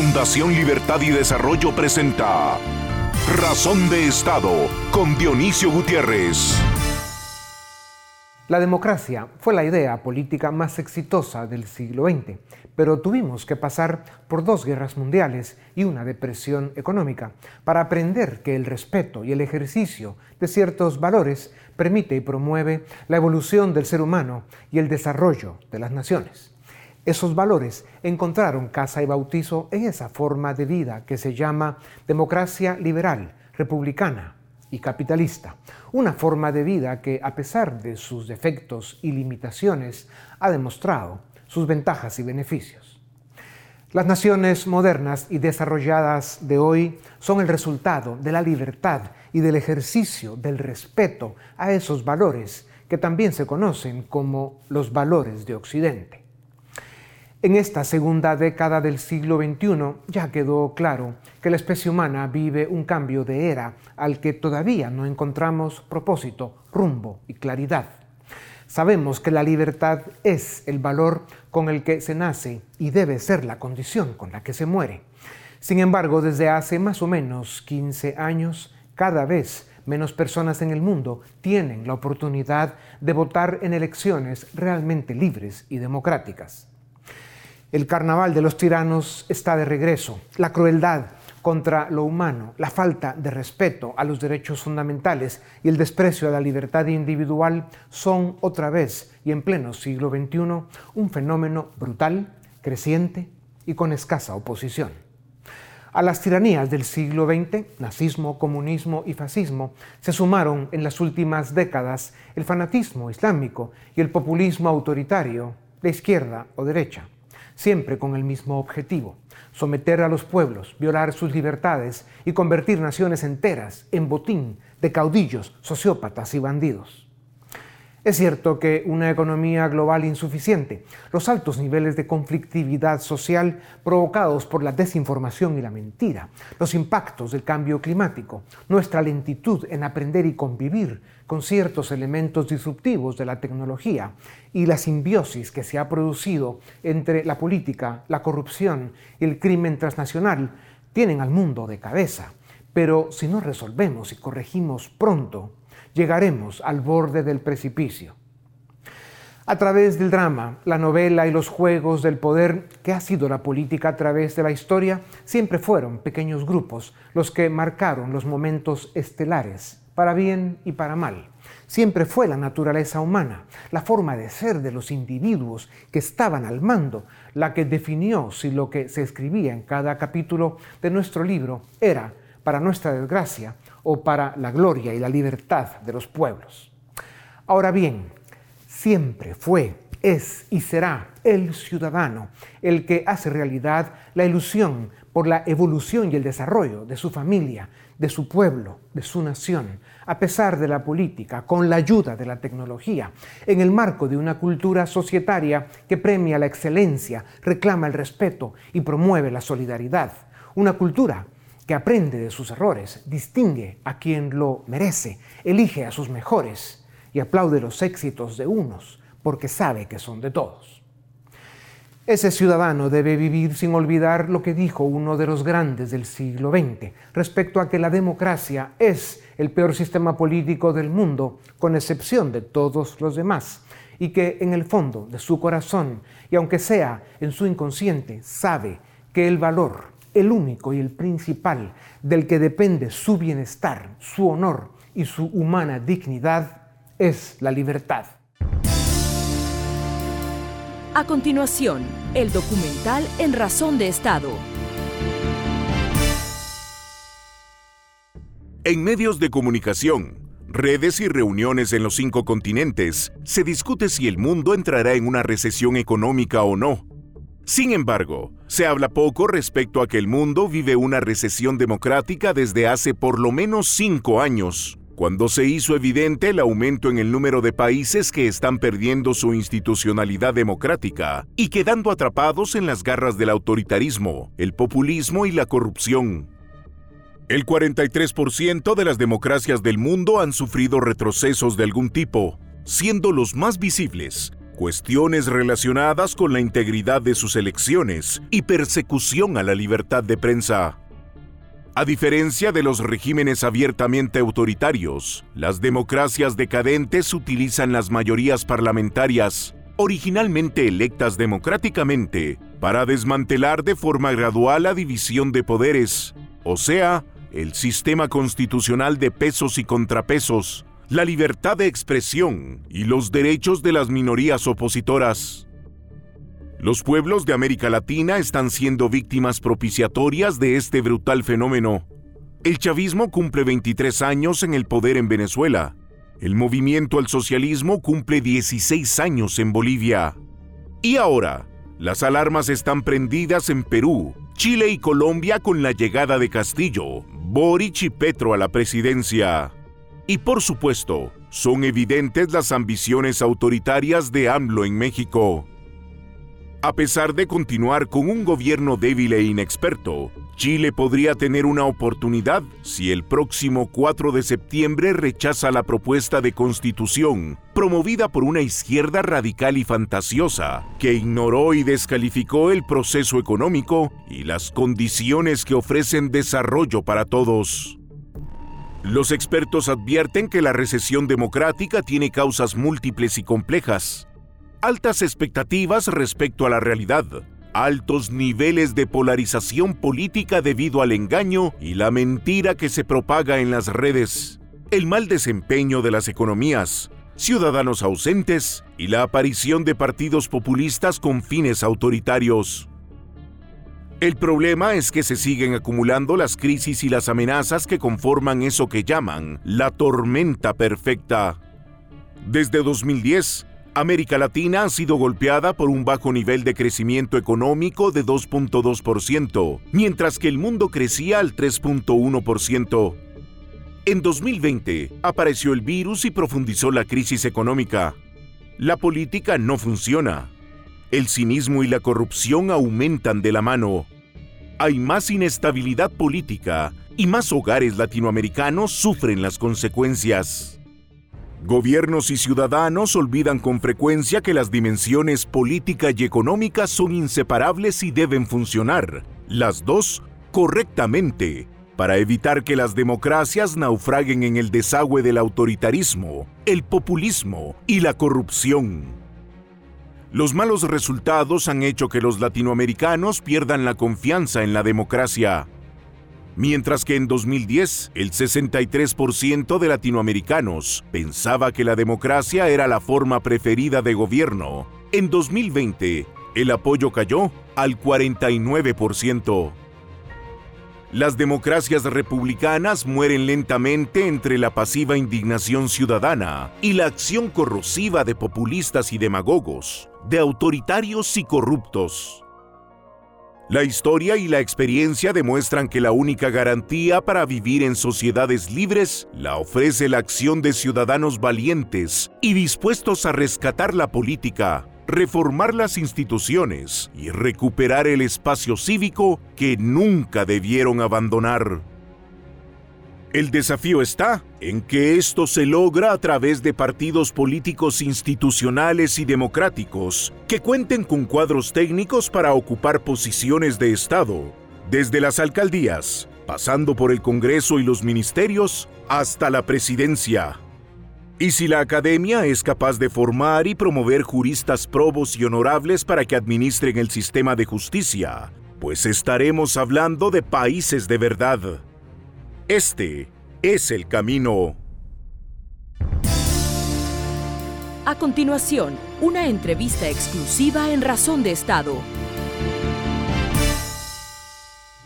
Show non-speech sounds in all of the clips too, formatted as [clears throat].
Fundación Libertad y Desarrollo presenta Razón de Estado con Dionisio Gutiérrez. La democracia fue la idea política más exitosa del siglo XX, pero tuvimos que pasar por dos guerras mundiales y una depresión económica para aprender que el respeto y el ejercicio de ciertos valores permite y promueve la evolución del ser humano y el desarrollo de las naciones. Esos valores encontraron casa y bautizo en esa forma de vida que se llama democracia liberal, republicana y capitalista. Una forma de vida que, a pesar de sus defectos y limitaciones, ha demostrado sus ventajas y beneficios. Las naciones modernas y desarrolladas de hoy son el resultado de la libertad y del ejercicio del respeto a esos valores que también se conocen como los valores de Occidente. En esta segunda década del siglo XXI ya quedó claro que la especie humana vive un cambio de era al que todavía no encontramos propósito, rumbo y claridad. Sabemos que la libertad es el valor con el que se nace y debe ser la condición con la que se muere. Sin embargo, desde hace más o menos 15 años, cada vez menos personas en el mundo tienen la oportunidad de votar en elecciones realmente libres y democráticas. El carnaval de los tiranos está de regreso. La crueldad contra lo humano, la falta de respeto a los derechos fundamentales y el desprecio a la libertad individual son otra vez y en pleno siglo XXI un fenómeno brutal, creciente y con escasa oposición. A las tiranías del siglo XX, nazismo, comunismo y fascismo, se sumaron en las últimas décadas el fanatismo islámico y el populismo autoritario de izquierda o derecha siempre con el mismo objetivo, someter a los pueblos, violar sus libertades y convertir naciones enteras en botín de caudillos, sociópatas y bandidos. Es cierto que una economía global insuficiente, los altos niveles de conflictividad social provocados por la desinformación y la mentira, los impactos del cambio climático, nuestra lentitud en aprender y convivir con ciertos elementos disruptivos de la tecnología y la simbiosis que se ha producido entre la política, la corrupción y el crimen transnacional tienen al mundo de cabeza. Pero si no resolvemos y corregimos pronto, llegaremos al borde del precipicio. A través del drama, la novela y los juegos del poder que ha sido la política a través de la historia, siempre fueron pequeños grupos los que marcaron los momentos estelares, para bien y para mal. Siempre fue la naturaleza humana, la forma de ser de los individuos que estaban al mando, la que definió si lo que se escribía en cada capítulo de nuestro libro era, para nuestra desgracia, o para la gloria y la libertad de los pueblos. Ahora bien, siempre fue, es y será el ciudadano el que hace realidad la ilusión por la evolución y el desarrollo de su familia, de su pueblo, de su nación, a pesar de la política, con la ayuda de la tecnología, en el marco de una cultura societaria que premia la excelencia, reclama el respeto y promueve la solidaridad. Una cultura que aprende de sus errores, distingue a quien lo merece, elige a sus mejores y aplaude los éxitos de unos porque sabe que son de todos. Ese ciudadano debe vivir sin olvidar lo que dijo uno de los grandes del siglo XX respecto a que la democracia es el peor sistema político del mundo, con excepción de todos los demás, y que en el fondo de su corazón, y aunque sea en su inconsciente, sabe que el valor el único y el principal del que depende su bienestar, su honor y su humana dignidad, es la libertad. A continuación, el documental En Razón de Estado. En medios de comunicación, redes y reuniones en los cinco continentes, se discute si el mundo entrará en una recesión económica o no sin embargo, se habla poco respecto a que el mundo vive una recesión democrática desde hace por lo menos cinco años, cuando se hizo evidente el aumento en el número de países que están perdiendo su institucionalidad democrática y quedando atrapados en las garras del autoritarismo, el populismo y la corrupción. El 43% de las democracias del mundo han sufrido retrocesos de algún tipo, siendo los más visibles cuestiones relacionadas con la integridad de sus elecciones y persecución a la libertad de prensa. A diferencia de los regímenes abiertamente autoritarios, las democracias decadentes utilizan las mayorías parlamentarias, originalmente electas democráticamente, para desmantelar de forma gradual la división de poderes, o sea, el sistema constitucional de pesos y contrapesos, la libertad de expresión y los derechos de las minorías opositoras. Los pueblos de América Latina están siendo víctimas propiciatorias de este brutal fenómeno. El chavismo cumple 23 años en el poder en Venezuela. El movimiento al socialismo cumple 16 años en Bolivia. Y ahora, las alarmas están prendidas en Perú, Chile y Colombia con la llegada de Castillo, Boric y Petro a la presidencia. Y por supuesto, son evidentes las ambiciones autoritarias de AMLO en México. A pesar de continuar con un gobierno débil e inexperto, Chile podría tener una oportunidad si el próximo 4 de septiembre rechaza la propuesta de constitución promovida por una izquierda radical y fantasiosa que ignoró y descalificó el proceso económico y las condiciones que ofrecen desarrollo para todos. Los expertos advierten que la recesión democrática tiene causas múltiples y complejas. Altas expectativas respecto a la realidad, altos niveles de polarización política debido al engaño y la mentira que se propaga en las redes, el mal desempeño de las economías, ciudadanos ausentes y la aparición de partidos populistas con fines autoritarios. El problema es que se siguen acumulando las crisis y las amenazas que conforman eso que llaman la tormenta perfecta. Desde 2010, América Latina ha sido golpeada por un bajo nivel de crecimiento económico de 2.2%, mientras que el mundo crecía al 3.1%. En 2020 apareció el virus y profundizó la crisis económica. La política no funciona. El cinismo y la corrupción aumentan de la mano. Hay más inestabilidad política y más hogares latinoamericanos sufren las consecuencias. Gobiernos y ciudadanos olvidan con frecuencia que las dimensiones política y económica son inseparables y deben funcionar, las dos, correctamente, para evitar que las democracias naufraguen en el desagüe del autoritarismo, el populismo y la corrupción. Los malos resultados han hecho que los latinoamericanos pierdan la confianza en la democracia Mientras que en 2010 el 63% de latinoamericanos pensaba que la democracia era la forma preferida de gobierno, en 2020 el apoyo cayó al 49%. Las democracias republicanas mueren lentamente entre la pasiva indignación ciudadana y la acción corrosiva de populistas y demagogos, de autoritarios y corruptos. La historia y la experiencia demuestran que la única garantía para vivir en sociedades libres la ofrece la acción de ciudadanos valientes y dispuestos a rescatar la política, reformar las instituciones y recuperar el espacio cívico que nunca debieron abandonar. El desafío está en que esto se logra a través de partidos políticos institucionales y democráticos que cuenten con cuadros técnicos para ocupar posiciones de Estado, desde las alcaldías, pasando por el Congreso y los ministerios, hasta la presidencia. Y si la academia es capaz de formar y promover juristas probos y honorables para que administren el sistema de justicia, pues estaremos hablando de países de verdad. Este es el camino. A continuación, una entrevista exclusiva en Razón de Estado.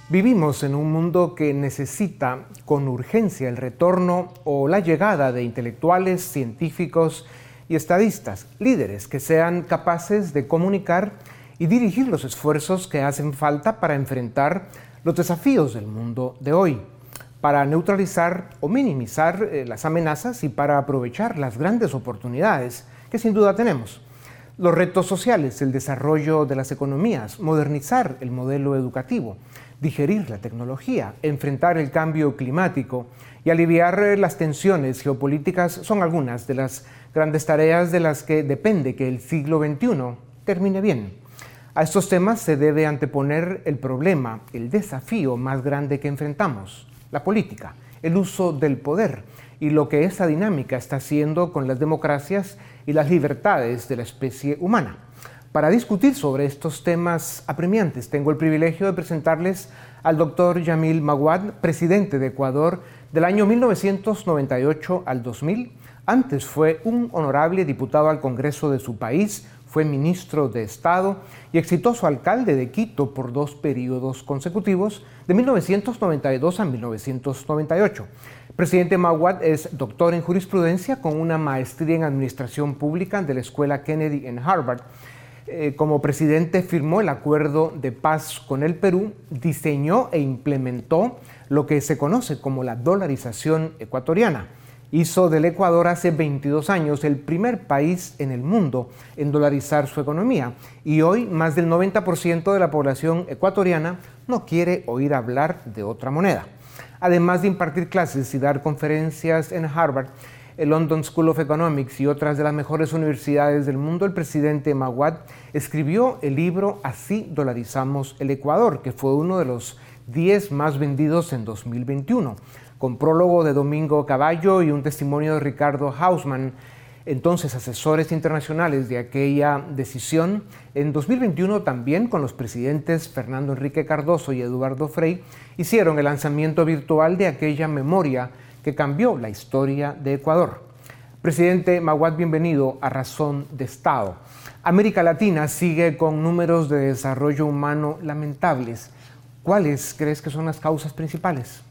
Vivimos en un mundo que necesita con urgencia el retorno o la llegada de intelectuales, científicos y estadistas, líderes que sean capaces de comunicar y dirigir los esfuerzos que hacen falta para enfrentar los desafíos del mundo de hoy para neutralizar o minimizar eh, las amenazas y para aprovechar las grandes oportunidades que sin duda tenemos. Los retos sociales, el desarrollo de las economías, modernizar el modelo educativo, digerir la tecnología, enfrentar el cambio climático y aliviar las tensiones geopolíticas son algunas de las grandes tareas de las que depende que el siglo XXI termine bien. A estos temas se debe anteponer el problema, el desafío más grande que enfrentamos, la política, el uso del poder y lo que esa dinámica está haciendo con las democracias y las libertades de la especie humana. Para discutir sobre estos temas apremiantes, tengo el privilegio de presentarles al doctor Yamil Maguad, presidente de Ecuador del año 1998 al 2000. Antes fue un honorable diputado al Congreso de su país, fue ministro de Estado y exitoso alcalde de Quito por dos periodos consecutivos, de 1992 a 1998. Presidente Maguad es doctor en jurisprudencia con una maestría en administración pública de la Escuela Kennedy en Harvard. Eh, como presidente firmó el acuerdo de paz con el Perú, diseñó e implementó lo que se conoce como la dolarización ecuatoriana hizo del Ecuador hace 22 años el primer país en el mundo en dolarizar su economía y hoy más del 90% de la población ecuatoriana no quiere oír hablar de otra moneda. Además de impartir clases y dar conferencias en Harvard, el London School of Economics y otras de las mejores universidades del mundo, el presidente Maguad escribió el libro Así dolarizamos el Ecuador, que fue uno de los 10 más vendidos en 2021 con prólogo de Domingo Caballo y un testimonio de Ricardo Hausmann, entonces asesores internacionales de aquella decisión. En 2021 también con los presidentes Fernando Enrique Cardoso y Eduardo Frei hicieron el lanzamiento virtual de aquella memoria que cambió la historia de Ecuador. Presidente Maguad, bienvenido a Razón de Estado. América Latina sigue con números de desarrollo humano lamentables. ¿Cuáles crees que son las causas principales?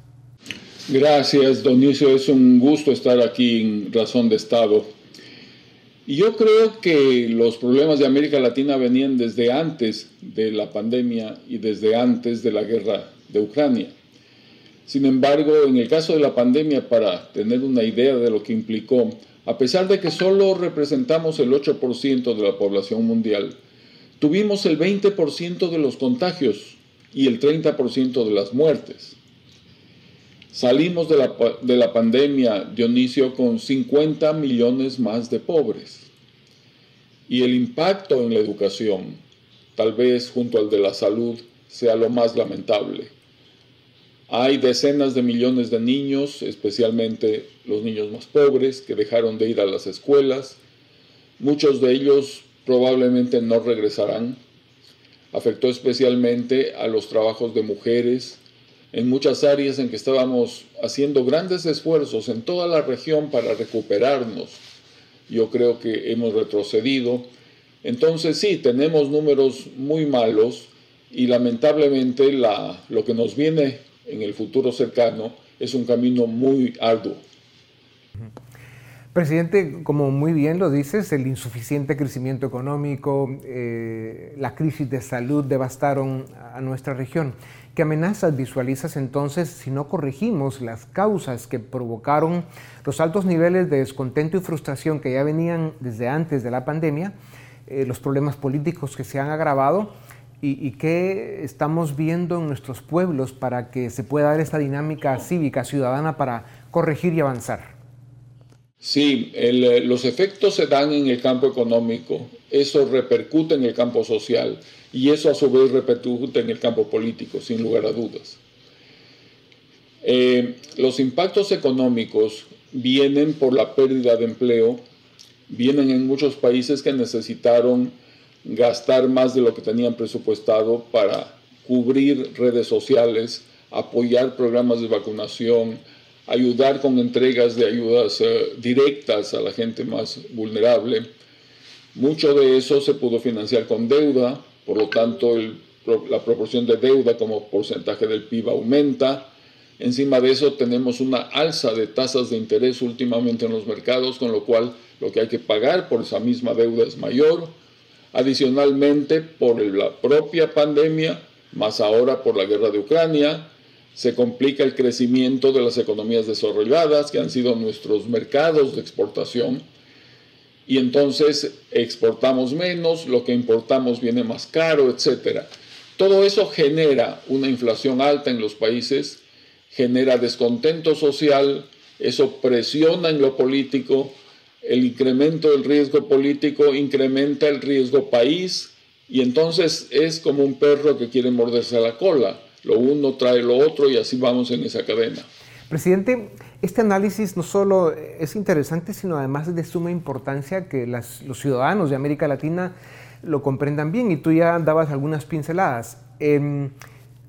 Gracias, Donicio. Es un gusto estar aquí en Razón de Estado. Yo creo que los problemas de América Latina venían desde antes de la pandemia y desde antes de la guerra de Ucrania. Sin embargo, en el caso de la pandemia, para tener una idea de lo que implicó, a pesar de que solo representamos el 8% de la población mundial, tuvimos el 20% de los contagios y el 30% de las muertes. Salimos de la, de la pandemia, Dionisio, con 50 millones más de pobres. Y el impacto en la educación, tal vez junto al de la salud, sea lo más lamentable. Hay decenas de millones de niños, especialmente los niños más pobres, que dejaron de ir a las escuelas. Muchos de ellos probablemente no regresarán. Afectó especialmente a los trabajos de mujeres, en muchas áreas en que estábamos haciendo grandes esfuerzos en toda la región para recuperarnos. Yo creo que hemos retrocedido. Entonces sí, tenemos números muy malos y lamentablemente la, lo que nos viene en el futuro cercano es un camino muy arduo. Presidente, como muy bien lo dices, el insuficiente crecimiento económico, eh, la crisis de salud devastaron a nuestra región. ¿Qué amenazas visualizas entonces si no corregimos las causas que provocaron los altos niveles de descontento y frustración que ya venían desde antes de la pandemia, eh, los problemas políticos que se han agravado y, y qué estamos viendo en nuestros pueblos para que se pueda dar esta dinámica cívica, ciudadana para corregir y avanzar? Sí, eh, los efectos se dan en el campo económico, eso repercute en el campo social y eso a su vez repercute en el campo político, sin lugar a dudas. Eh, los impactos económicos vienen por la pérdida de empleo, vienen en muchos países que necesitaron gastar más de lo que tenían presupuestado para cubrir redes sociales, apoyar programas de vacunación, ayudar con entregas de ayudas eh, directas a la gente más vulnerable. Mucho de eso se pudo financiar con deuda, por lo tanto, la proporción de deuda como porcentaje del PIB aumenta. Encima de eso tenemos una alza de tasas de interés últimamente en los mercados, con lo cual lo que hay que pagar por esa misma deuda es mayor. Adicionalmente, por la propia pandemia, más ahora por la guerra de Ucrania, se complica el crecimiento de las economías desarrolladas, que han sido nuestros mercados de exportación y entonces exportamos menos, lo que importamos viene más caro, etc. Todo eso genera una inflación alta en los países, genera descontento social, eso presiona en lo político, el incremento del riesgo político incrementa el riesgo país y entonces es como un perro que quiere morderse la cola. Lo uno trae lo otro y así vamos en esa cadena. Presidente, este análisis no solo es interesante, sino además es de suma importancia que los ciudadanos de América Latina lo comprendan bien y tú ya dabas algunas pinceladas. Em,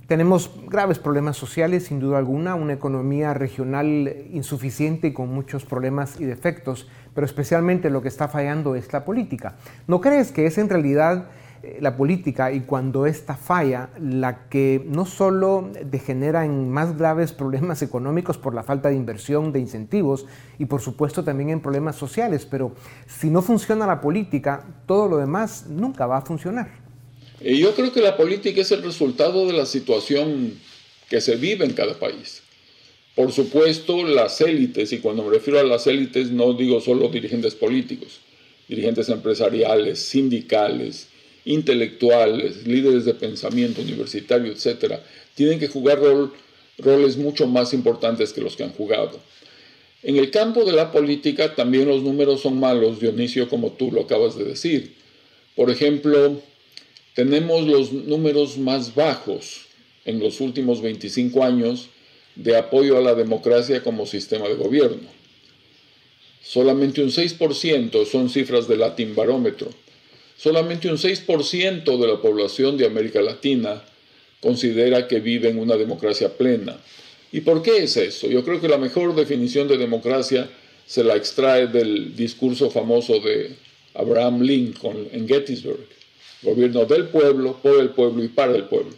tenemos graves problemas sociales, sin duda alguna, una economía regional insuficiente y con muchos problemas y defectos, pero especialmente lo que está fallando es la política. ¿No crees que es en realidad la política y cuando esta falla la que no solo degenera en más graves problemas económicos por la falta de inversión, de incentivos y por supuesto también en problemas sociales, pero si no funciona la política, todo lo demás nunca va a funcionar. Yo creo que la política es el resultado de la situación que se vive en cada país. Por supuesto, las élites, y cuando me refiero a las élites no digo solo dirigentes políticos, dirigentes empresariales, sindicales, intelectuales, líderes de pensamiento universitario, etc., tienen que jugar roles mucho más importantes que los que han jugado. En el campo de la política también los números son malos, Dionisio, como tú lo acabas de decir. Por ejemplo, tenemos los números más bajos en los últimos 25 años de apoyo a la democracia como sistema de gobierno. Solamente un 6% son cifras del Latin Barómetro Solamente un 6% de la población de América Latina considera que vive en una democracia plena. ¿Y por qué es eso? Yo creo que la mejor definición de democracia se la extrae del discurso famoso de Abraham Lincoln en Gettysburg. Gobierno del pueblo, por el pueblo y para el pueblo.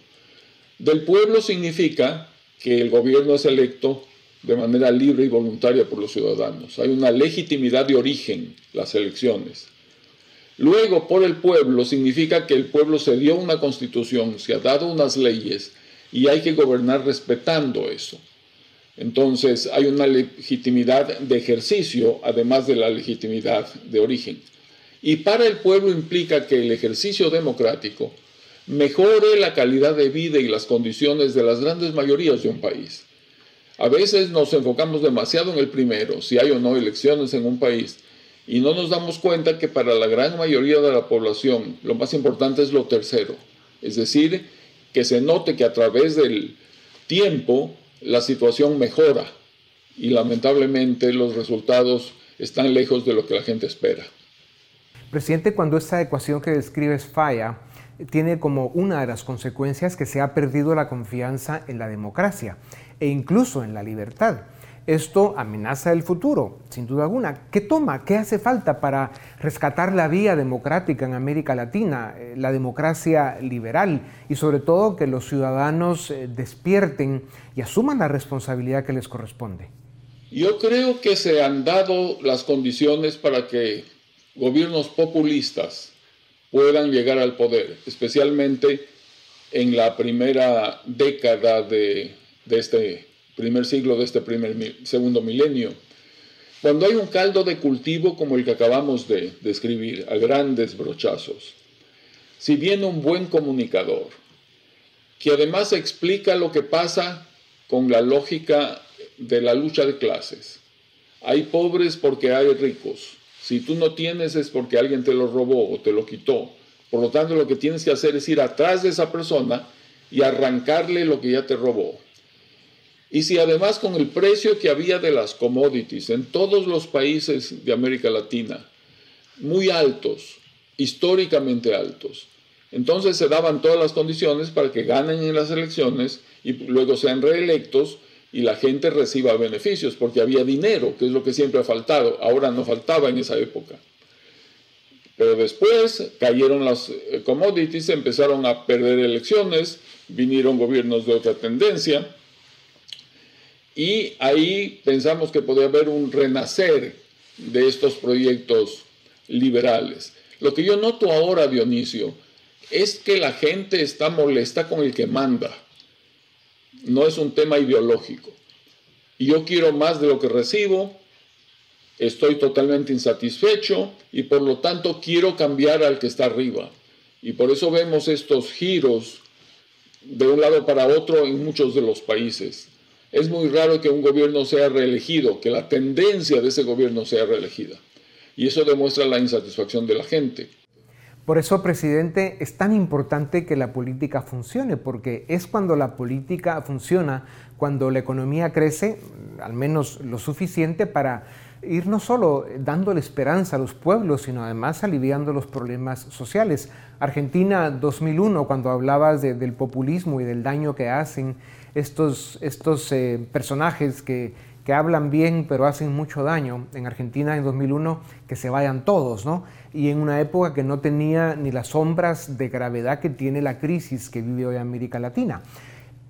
Del pueblo significa que el gobierno es electo de manera libre y voluntaria por los ciudadanos. Hay una legitimidad de origen, las elecciones. Luego, por el pueblo significa que el pueblo se dio una constitución, se ha dado unas leyes y hay que gobernar respetando eso. Entonces, hay una legitimidad de ejercicio, además de la legitimidad de origen. Y para el pueblo implica que el ejercicio democrático mejore la calidad de vida y las condiciones de las grandes mayorías de un país. A veces nos enfocamos demasiado en el primero, si hay o no elecciones en un país, y no nos damos cuenta que para la gran mayoría de la población lo más importante es lo tercero, es decir, que se note que a través del tiempo la situación mejora y lamentablemente los resultados están lejos de lo que la gente espera. Presidente, cuando esta ecuación que describes falla, tiene como una de las consecuencias que se ha perdido la confianza en la democracia e incluso en la libertad. Esto amenaza el futuro, sin duda alguna. ¿Qué toma? ¿Qué hace falta para rescatar la vía democrática en América Latina, eh, la democracia liberal y sobre todo que los ciudadanos eh, despierten y asuman la responsabilidad que les corresponde? Yo creo que se han dado las condiciones para que gobiernos populistas puedan llegar al poder, especialmente en la primera década de, de este primer siglo de este primer, segundo milenio. Cuando hay un caldo de cultivo como el que acabamos de describir, a grandes brochazos, si viene un buen comunicador, que además explica lo que pasa con la lógica de la lucha de clases. Hay pobres porque hay ricos. Si tú no tienes es porque alguien te lo robó o te lo quitó. Por lo tanto, lo que tienes que hacer es ir atrás de esa persona y arrancarle lo que ya te robó. Y si además con el precio que había de las commodities en todos los países de América Latina, muy altos, históricamente altos, entonces se daban todas las condiciones para que ganen en las elecciones y luego sean reelectos y la gente reciba beneficios, porque había dinero, que es lo que siempre ha faltado. Ahora no faltaba en esa época. Pero después cayeron las eh, commodities, empezaron a perder elecciones, vinieron gobiernos de otra tendencia y ahí pensamos que podría haber un renacer de estos proyectos liberales. Lo que yo noto ahora, Dionisio, es que la gente está molesta con el que manda. No es un tema ideológico. Yo quiero más de lo que recibo, estoy totalmente insatisfecho y por lo tanto quiero cambiar al que está arriba. Y por eso vemos estos giros de un lado para otro en muchos de los países. Es muy raro que un gobierno sea reelegido, que la tendencia de ese gobierno sea reelegida. Y eso demuestra la insatisfacción de la gente. Por eso, presidente, es tan importante que la política funcione, porque es cuando la política funciona, cuando la economía crece, al menos lo suficiente para ir no solo dándole esperanza a los pueblos, sino además aliviando los problemas sociales. Argentina 2001, cuando hablabas del populismo y del daño que hacen estos, estos eh, personajes que, que hablan bien pero hacen mucho daño. En Argentina en 2001 que se vayan todos, ¿no? Y en una época que no tenía ni las sombras de gravedad que tiene la crisis que vive hoy América Latina.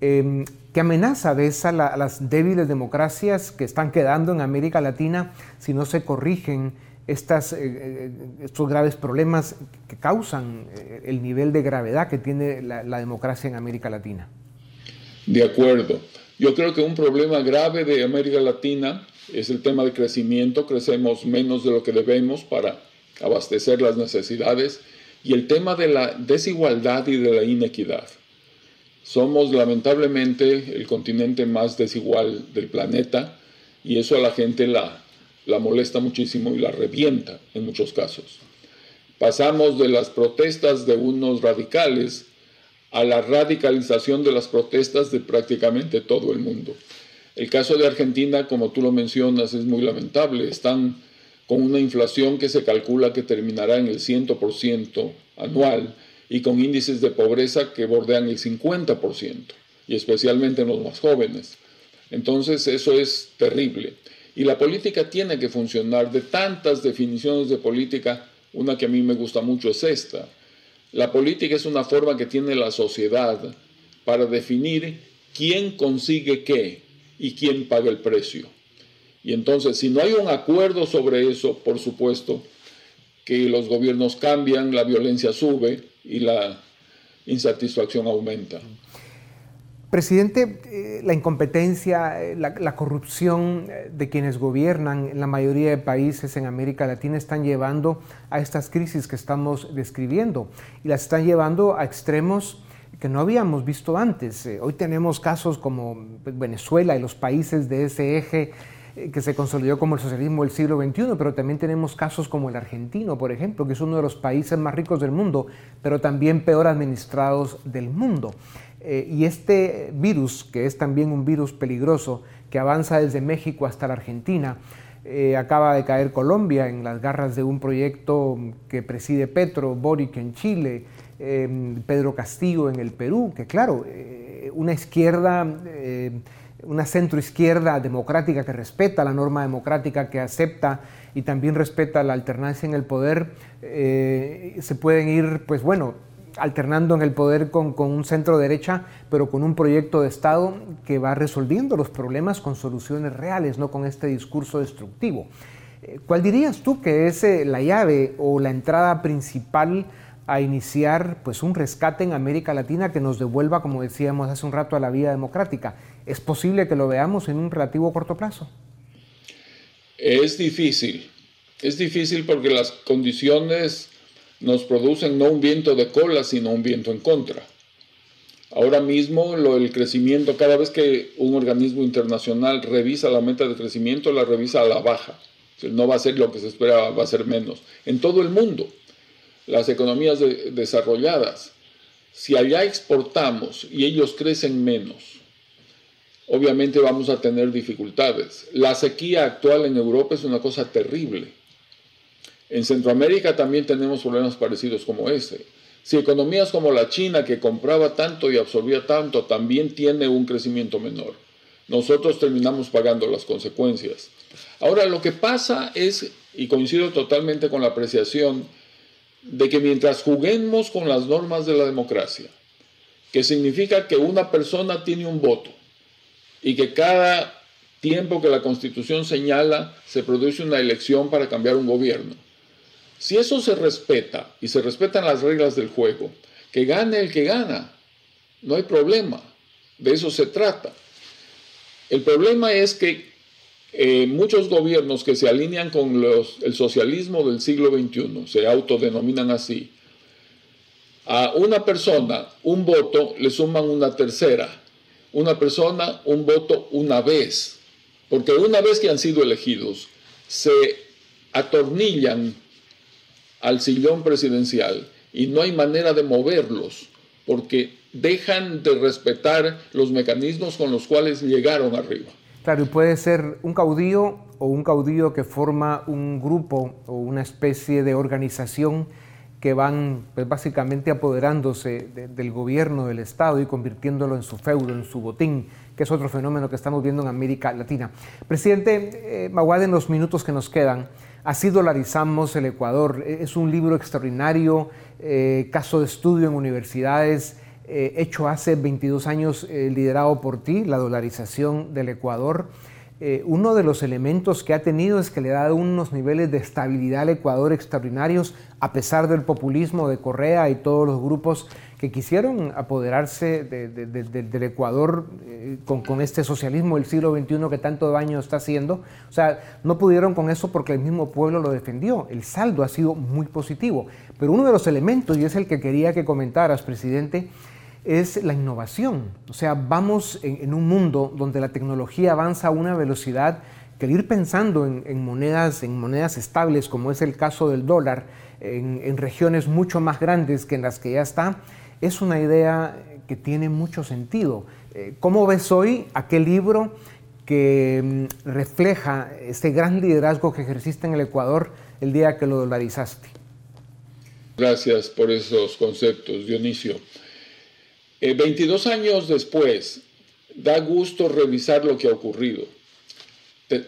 Em, ¿Qué amenaza ves a, las débiles democracias que están quedando en América Latina si no se corrigen eh, eh, estos graves problemas que causan eh, el nivel de gravedad que tiene la democracia en América Latina? De acuerdo. Yo creo que un problema grave de América Latina es el tema de crecimiento. Crecemos menos de lo que debemos para abastecer las necesidades y el tema de la desigualdad y de la inequidad. Somos lamentablemente el continente más desigual del planeta y eso a la gente la, la molesta muchísimo y la revienta en muchos casos. Pasamos de las protestas de unos radicales a la radicalización de las protestas de prácticamente todo el mundo. El caso de Argentina, como tú lo mencionas, es muy lamentable. Están con una inflación que se calcula que terminará en el 100% anual y con índices de pobreza que bordean el 50%, y especialmente en los más jóvenes. Entonces eso es terrible. Y la política tiene que funcionar. De tantas definiciones de política, una que a mí me gusta mucho es esta. La política es una forma que tiene la sociedad para definir quién consigue qué y quién paga el precio. Y entonces, si no hay un acuerdo sobre eso, por supuesto que los gobiernos cambian, la violencia sube y la insatisfacción aumenta. Presidente, eh, la incompetencia, eh, la, corrupción eh, de quienes gobiernan la mayoría de países en América Latina están llevando a estas crisis que estamos describiendo y las están llevando a extremos que no habíamos visto antes. hoy tenemos casos como pues, Venezuela y los países de ese eje que se consolidó como el socialismo del siglo XXI, pero también tenemos casos como el argentino, por ejemplo, que es uno de los países más ricos del mundo, pero también peor administrados del mundo. Eh, y este virus, que es también un virus peligroso, que avanza desde México hasta la Argentina, eh, acaba de caer Colombia en las garras de un proyecto que preside Petro, Boric en Chile, em, Pedro Castillo en el Perú, que claro, eh, una izquierda, una centroizquierda democrática que respeta la norma democrática, que acepta y también respeta la alternancia en el poder, se pueden ir, pues bueno, alternando en el poder con, un centro derecha, pero con un proyecto de Estado que va resolviendo los problemas con soluciones reales, no con este discurso destructivo. Eh, ¿Cuál dirías tú que es eh, la llave o la entrada principal a iniciar pues, un rescate en América Latina que nos devuelva, como decíamos hace un rato, a la vida democrática? ¿Es posible que lo veamos en un relativo corto plazo? Es difícil. Es difícil porque las condiciones nos producen no un viento de cola, sino un viento en contra. Ahora mismo el crecimiento, cada vez que un organismo internacional revisa la meta de crecimiento, la revisa a la baja. No va a ser lo que se esperaba, va a ser menos. En todo el mundo, las economías desarrolladas, si allá exportamos y ellos crecen menos, obviamente vamos a tener dificultades. La sequía actual en Europa es una cosa terrible en Centroamérica también tenemos problemas parecidos como este. Si economías como la China, que compraba tanto y absorbía tanto, también tiene un crecimiento menor, nosotros terminamos pagando las consecuencias. Ahora, lo que pasa es, y coincido totalmente con la apreciación, de que mientras juguemos con las normas de la democracia, que significa que una persona tiene un voto y que cada tiempo que la constitución señala se produce una elección para cambiar un gobierno, si eso se respeta y se respetan las reglas del juego, que gane el que gana, no hay problema. De eso se trata. El problema es que eh, muchos gobiernos que se alinean con el socialismo del siglo XXI, se autodenominan así, A una persona, un voto, le suman una tercera. Una persona, un voto una vez. Porque una vez que han sido elegidos, se atornillan al sillón presidencial y no hay manera de moverlos, porque dejan de respetar los mecanismos con los cuales llegaron arriba. Claro, y puede ser un caudillo o un caudillo que forma un grupo o una especie de organización que van pues, básicamente apoderándose del gobierno del Estado y convirtiéndolo en su feudo, en su botín, que es otro fenómeno que estamos viendo en América Latina. Presidente eh, Maguad, en los minutos que nos quedan, así dolarizamos el Ecuador. E, es un libro extraordinario, eh, caso de estudio en universidades, eh, hecho hace 22 años, liderado por ti, la dolarización del Ecuador. Eh, uno de los elementos que ha tenido es que le ha dado unos niveles de estabilidad al Ecuador extraordinarios, a pesar del populismo de Correa y todos los grupos que quisieron apoderarse del Ecuador eh, con, este socialismo del siglo XXI que tanto daño está haciendo. O sea, no pudieron con eso porque el mismo pueblo lo defendió. El saldo ha sido muy positivo. Pero uno de los elementos, y es el que quería que comentaras, presidente, es la innovación. O sea, vamos en, un mundo donde la tecnología avanza a una velocidad que el ir pensando en, monedas, en monedas estables, como es el caso del dólar, en, regiones mucho más grandes que en las que ya está, es una idea que tiene mucho sentido. Eh, ¿Cómo ves hoy aquel libro que mm, refleja ese gran liderazgo que ejerciste en el Ecuador el día que lo dolarizaste? Gracias por esos conceptos, Dionisio. 22 eh, años después, da gusto revisar lo que ha ocurrido.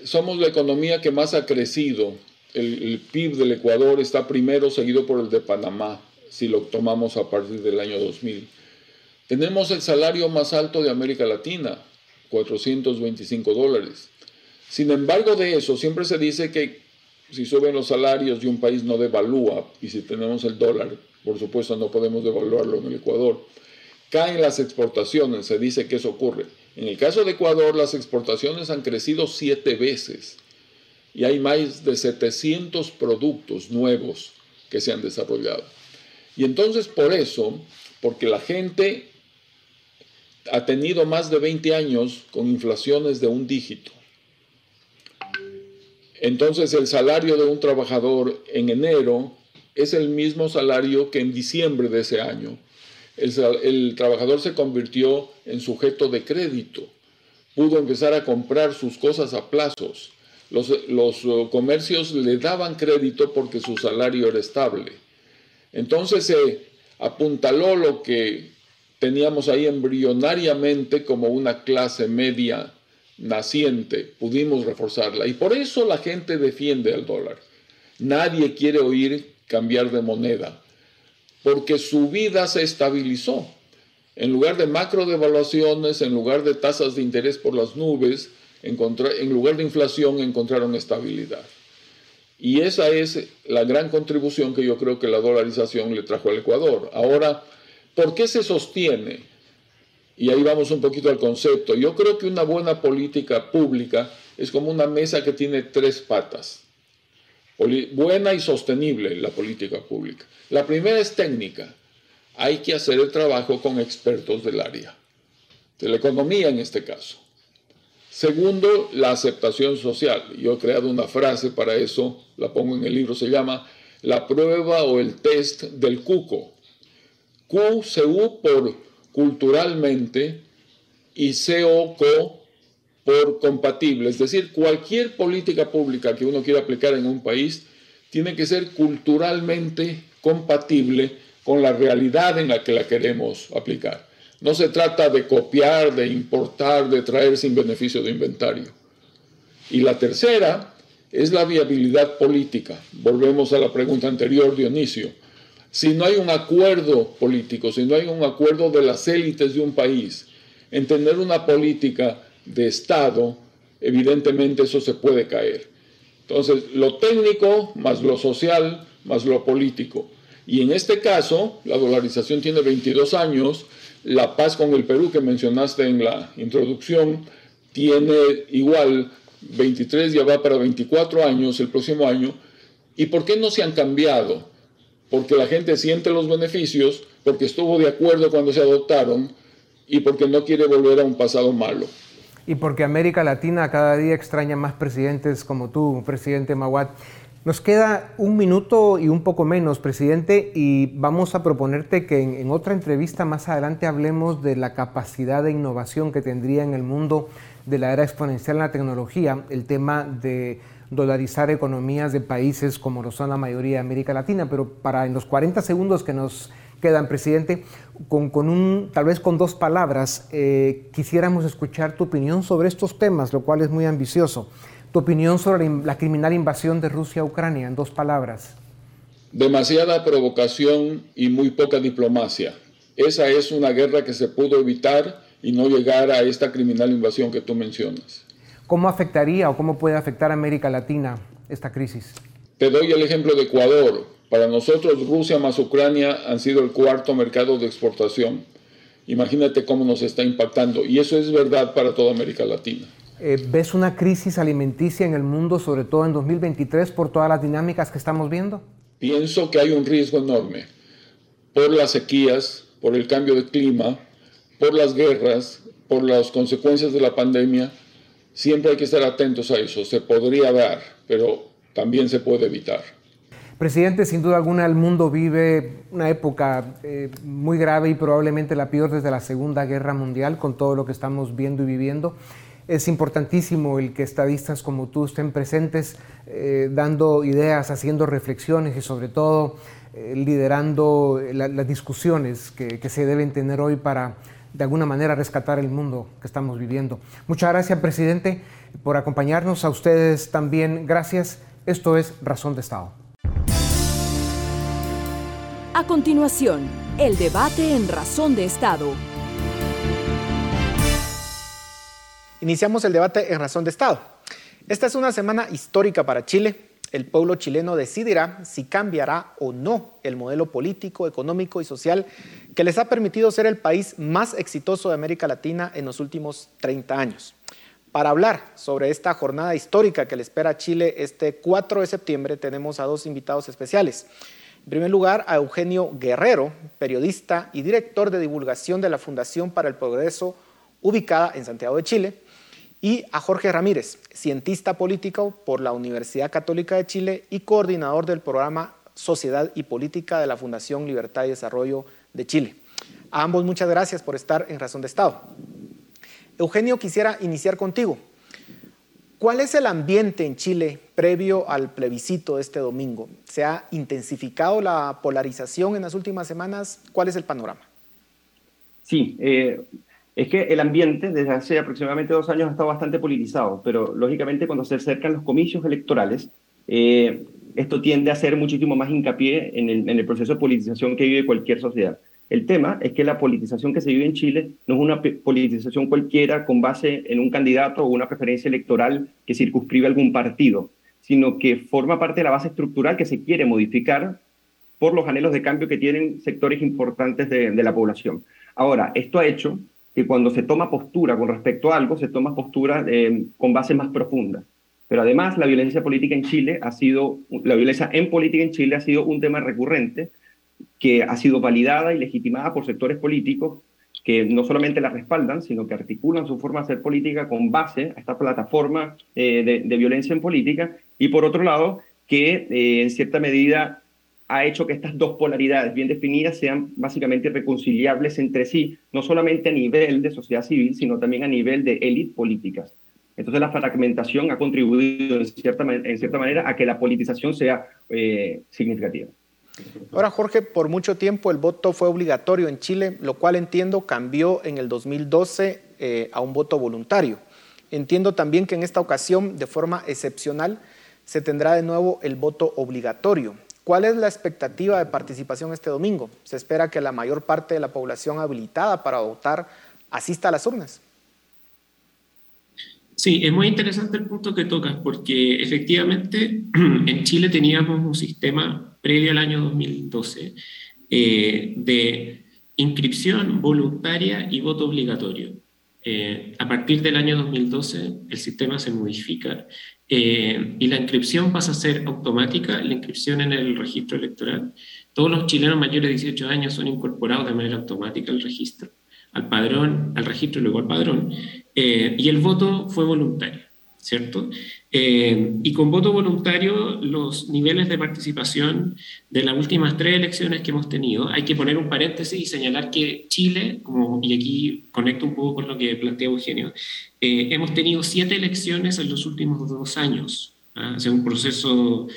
somos la economía que más ha crecido. El, PIB del Ecuador está primero, seguido por el de Panamá, si lo tomamos a partir del año 2000. Tenemos el salario más alto de América Latina, 425 dólares. Sin embargo de eso, siempre se dice que si suben los salarios y un país no devalúa, y si tenemos el dólar, por supuesto no podemos devaluarlo en el Ecuador, caen las exportaciones, se dice que eso ocurre. En el caso de Ecuador, las exportaciones han crecido siete veces y hay más de 700 productos nuevos que se han desarrollado. Y entonces por eso, porque la gente ha tenido más de 20 años con inflaciones de un dígito. Entonces el salario de un trabajador en enero es el mismo salario que en diciembre de ese año el, trabajador se convirtió en sujeto de crédito, pudo empezar a comprar sus cosas a plazos. Los, uh, comercios le daban crédito porque su salario era estable. Entonces se apuntaló lo que teníamos ahí embrionariamente como una clase media naciente, pudimos reforzarla. Y por eso la gente defiende al dólar. Nadie quiere oír cambiar de moneda porque su vida se estabilizó. En lugar de macro devaluaciones, en lugar de tasas de interés por las nubes, en lugar de inflación encontraron estabilidad. Y esa es la gran contribución que yo creo que la dolarización le trajo al Ecuador. Ahora, ¿por qué se sostiene? Y ahí vamos un poquito al concepto. Yo creo que una buena política pública es como una mesa que tiene tres patas buena y sostenible la política pública. La primera es técnica. Hay que hacer el trabajo con expertos del área, de la economía en este caso. Segundo, la aceptación social. Yo he creado una frase para eso, la pongo en el libro, se llama la prueba o el test del cuco. Q, CU por culturalmente y CO, por compatible. Es decir, cualquier política pública que uno quiera aplicar en un país tiene que ser culturalmente compatible con la realidad en la que la queremos aplicar. No se trata de copiar, de importar, de traer sin beneficio de inventario. Y la tercera es la viabilidad política. Volvemos a la pregunta anterior, Dionisio. Si no hay un acuerdo político, si no hay un acuerdo de las élites de un país en tener una política de Estado, evidentemente eso se puede caer. Entonces, lo técnico más lo social más lo político. Y en este caso, la dolarización tiene 22 años, la paz con el Perú que mencionaste en la introducción tiene igual 23, ya va para 24 años el próximo año. ¿Y por qué no se han cambiado? Porque la gente siente los beneficios, porque estuvo de acuerdo cuando se adoptaron y porque no quiere volver a un pasado malo. Y porque América Latina cada día extraña más presidentes como tú, presidente Maguad. Nos queda un minuto y un poco menos, presidente, y vamos a proponerte que en, otra entrevista más adelante hablemos de la capacidad de innovación que tendría en el mundo de la era exponencial en la tecnología, el tema de dolarizar economías de países como lo son la mayoría de América Latina, pero para en los 40 segundos que nos quedan, presidente, con, un, tal vez con dos palabras, eh, quisiéramos escuchar tu opinión sobre estos temas, lo cual es muy ambicioso. Tu opinión sobre la criminal invasión de Rusia a Ucrania, en dos palabras. Demasiada provocación y muy poca diplomacia. Esa es una guerra que se pudo evitar y no llegar a esta criminal invasión que tú mencionas. ¿Cómo afectaría o cómo puede afectar a América Latina esta crisis? Te doy el ejemplo de Ecuador. Para nosotros Rusia más Ucrania han sido el cuarto mercado de exportación. Imagínate cómo nos está impactando. Y eso es verdad para toda América Latina. Eh, ¿Ves una crisis alimenticia en el mundo, sobre todo en 2023, por todas las dinámicas que estamos viendo? Pienso que hay un riesgo enorme por las sequías, por el cambio de clima, por las guerras, por las consecuencias de la pandemia. Siempre hay que estar atentos a eso. Se podría dar, pero también se puede evitar. Presidente, sin duda alguna el mundo vive una época eh, muy grave y probablemente la peor desde la Segunda Guerra Mundial con todo lo que estamos viendo y viviendo. Es importantísimo el que estadistas como tú estén presentes, eh, dando ideas, haciendo reflexiones y sobre todo eh, liderando las discusiones que, que, se deben tener hoy para de alguna manera rescatar el mundo que estamos viviendo. Muchas gracias, presidente, por acompañarnos. A ustedes también, gracias. Esto es Razón de Estado. A continuación, el debate en Razón de Estado Iniciamos el debate en razón de Estado. Esta es una semana histórica para Chile. El pueblo chileno decidirá si cambiará o no el modelo político, económico y social que les ha permitido ser el país más exitoso de América Latina en los últimos 30 años. Para hablar sobre esta jornada histórica que le espera a Chile este 4 de septiembre, tenemos a dos invitados especiales. En primer lugar, a Eugenio Guerrero, periodista y director de divulgación de la Fundación para el Progreso, ubicada en Santiago de Chile y a Jorge Ramírez, cientista político por la Universidad Católica de Chile y coordinador del programa Sociedad y Política de la Fundación Libertad y Desarrollo de Chile. A ambos muchas gracias por estar en Razón de Estado. Eugenio, quisiera iniciar contigo. ¿Cuál es el ambiente en Chile previo al plebiscito de este domingo? ¿Se ha intensificado la polarización en las últimas semanas? ¿Cuál es el panorama? Sí, eh, es que el ambiente desde hace aproximadamente dos años ha estado bastante politizado, pero lógicamente cuando se acercan los comicios electorales, eh, esto tiende a hacer muchísimo más hincapié en el, proceso de politización que vive cualquier sociedad. El tema es que la politización que se vive en Chile no es una politización cualquiera con base en un candidato o una preferencia electoral que circunscribe algún partido, sino que forma parte de la base estructural que se quiere modificar por los anhelos de cambio que tienen sectores importantes de, la población. Ahora, esto ha hecho que cuando se toma postura con respecto a algo, se toma postura eh, con base más profunda. Pero además, la violencia política en Chile ha sido, la violencia en política en Chile ha sido un tema recurrente que ha sido validada y legitimada por sectores políticos que no solamente la respaldan, sino que articulan su forma de hacer política con base a esta plataforma eh, de, violencia en política, y por otro lado, que eh, en cierta medida ha hecho que estas dos polaridades bien definidas sean básicamente reconciliables entre sí, no solamente a nivel de sociedad civil, sino también a nivel de élite políticas. Entonces la fragmentación ha contribuido en cierta, en cierta manera a que la politización sea eh, significativa. Ahora, Jorge, por mucho tiempo el voto fue obligatorio en Chile, lo cual entiendo cambió en el 2012 eh, a un voto voluntario. Entiendo también que en esta ocasión, de forma excepcional, se tendrá de nuevo el voto obligatorio. ¿Cuál es la expectativa de participación este domingo? Se espera que la mayor parte de la población habilitada para votar asista a las urnas. Sí, es muy interesante el punto que tocas, porque efectivamente [clears throat] en Chile teníamos un sistema previo al año 2012 eh, de inscripción voluntaria y voto obligatorio. Eh, a partir del año 2012 el sistema se modifica eh, y la inscripción pasa a ser automática, la inscripción en el registro electoral. todos los chilenos mayores de 18 años son incorporados de manera automática al registro, al padrón, al registro y luego al padrón, eh, y el voto fue voluntario, ¿cierto? Eh, y con voto voluntario, los niveles de participación de las últimas tres elecciones que hemos tenido, hay que poner un paréntesis y señalar que Chile, como, y aquí conecto un poco con lo que plantea Eugenio, eh, hemos tenido siete elecciones en los últimos dos años, ¿ah? un proceso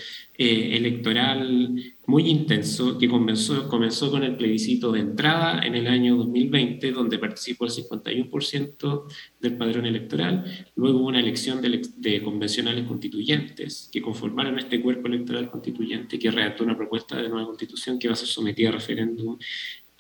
eh, electoral muy intenso que comenzó, comenzó con el plebiscito de entrada en el año 2020, donde participó el 51% del padrón electoral. Luego hubo una elección de, de, convencionales constituyentes que conformaron este cuerpo electoral constituyente que redactó una propuesta de nueva constitución que va a ser sometida a referéndum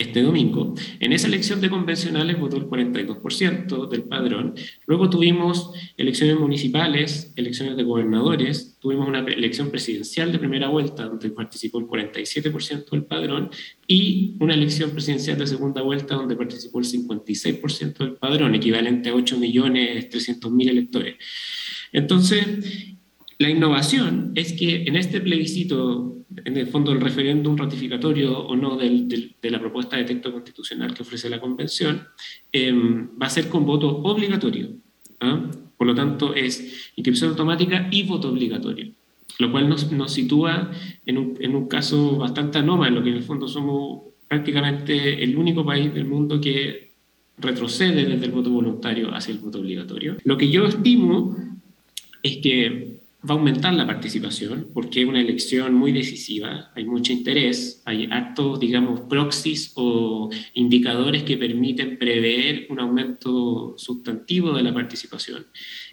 este domingo. En esa elección de convencionales votó el 42% del padrón. Luego tuvimos elecciones municipales, elecciones de gobernadores, tuvimos una elección presidencial de primera vuelta donde participó el 47% del padrón y una elección presidencial de segunda vuelta donde participó el 56% del padrón, equivalente a 8.300.000 electores. Entonces, la innovación es que en este plebiscito, en el fondo el referéndum ratificatorio o no de la propuesta de texto constitucional que ofrece la Convención, em, va a ser con voto obligatorio. ¿ah? Por lo tanto, es inscripción automática y voto obligatorio, lo cual nos, nos sitúa en un, en un, caso bastante anómalo, que en el fondo somos prácticamente el único país del mundo que retrocede desde el voto voluntario hacia el voto obligatorio. Lo que yo estimo es que va a aumentar la participación porque es una elección muy decisiva, hay mucho interés, hay actos, digamos, proxies o indicadores que permiten prever un aumento sustantivo de la participación.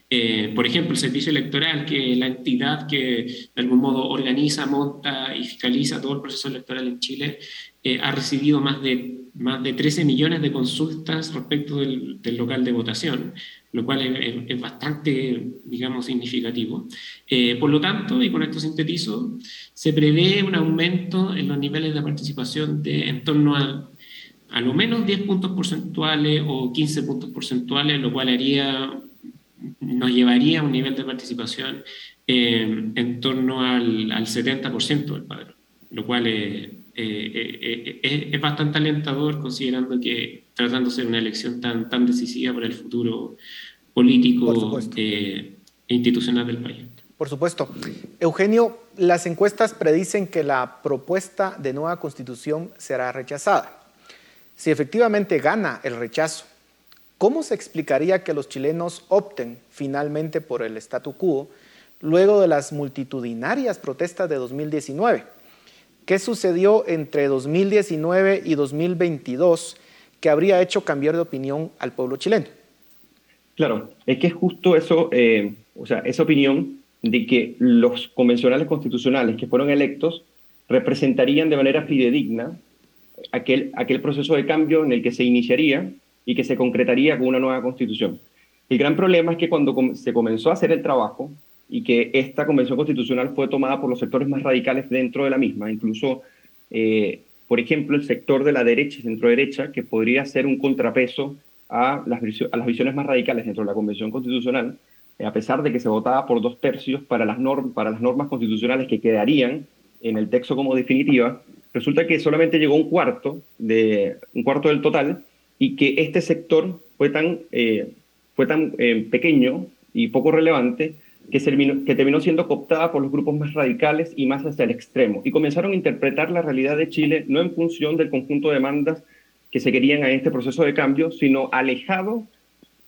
Eh, por ejemplo, el servicio electoral, que es la entidad que de algún modo organiza, monta y fiscaliza todo el proceso electoral en Chile, eh, ha recibido más de, más de 13 millones de consultas respecto del, del local de votación lo cual es, bastante, digamos, significativo. Eh, por lo tanto, y con esto sintetizo, se prevé un aumento en los niveles de participación de en torno a a lo menos 10 puntos porcentuales o 15 puntos porcentuales, lo cual haría, nos llevaría a un nivel de participación eh, en torno al, al 70% del padrón, lo cual es, eh, es, bastante alentador considerando que tratándose de una elección tan, tan decisiva para el futuro político eh, e institucional del país. Por supuesto. Eugenio, las encuestas predicen que la propuesta de nueva constitución será rechazada. Si efectivamente gana el rechazo, ¿cómo se explicaría que los chilenos opten finalmente por el statu quo luego de las multitudinarias protestas de 2019? ¿Qué sucedió entre 2019 y 2022 que habría hecho cambiar de opinión al pueblo chileno? Claro, es que es justo eso, eh, o sea, esa opinión de que los convencionales constitucionales que fueron electos representarían de manera fidedigna aquel, aquel proceso de cambio en el que se iniciaría y que se concretaría con una nueva constitución. El gran problema es que cuando se comenzó a hacer el trabajo y que esta convención constitucional fue tomada por los sectores más radicales dentro de la misma, incluso, eh, por ejemplo, el sector de la derecha y centro-derecha, que podría ser un contrapeso a las, a las visiones más radicales dentro de la Convención Constitucional, eh, a pesar de que se votaba por dos tercios para las, para las normas constitucionales que quedarían en el texto como definitiva, resulta que solamente llegó un cuarto, de, un cuarto del total y que este sector fue tan, eh, fue tan eh, pequeño y poco relevante que, terminó, que terminó siendo cooptada por los grupos más radicales y más hacia el extremo. Y comenzaron a interpretar la realidad de Chile no en función del conjunto de demandas que se querían a este proceso de cambio, sino alejado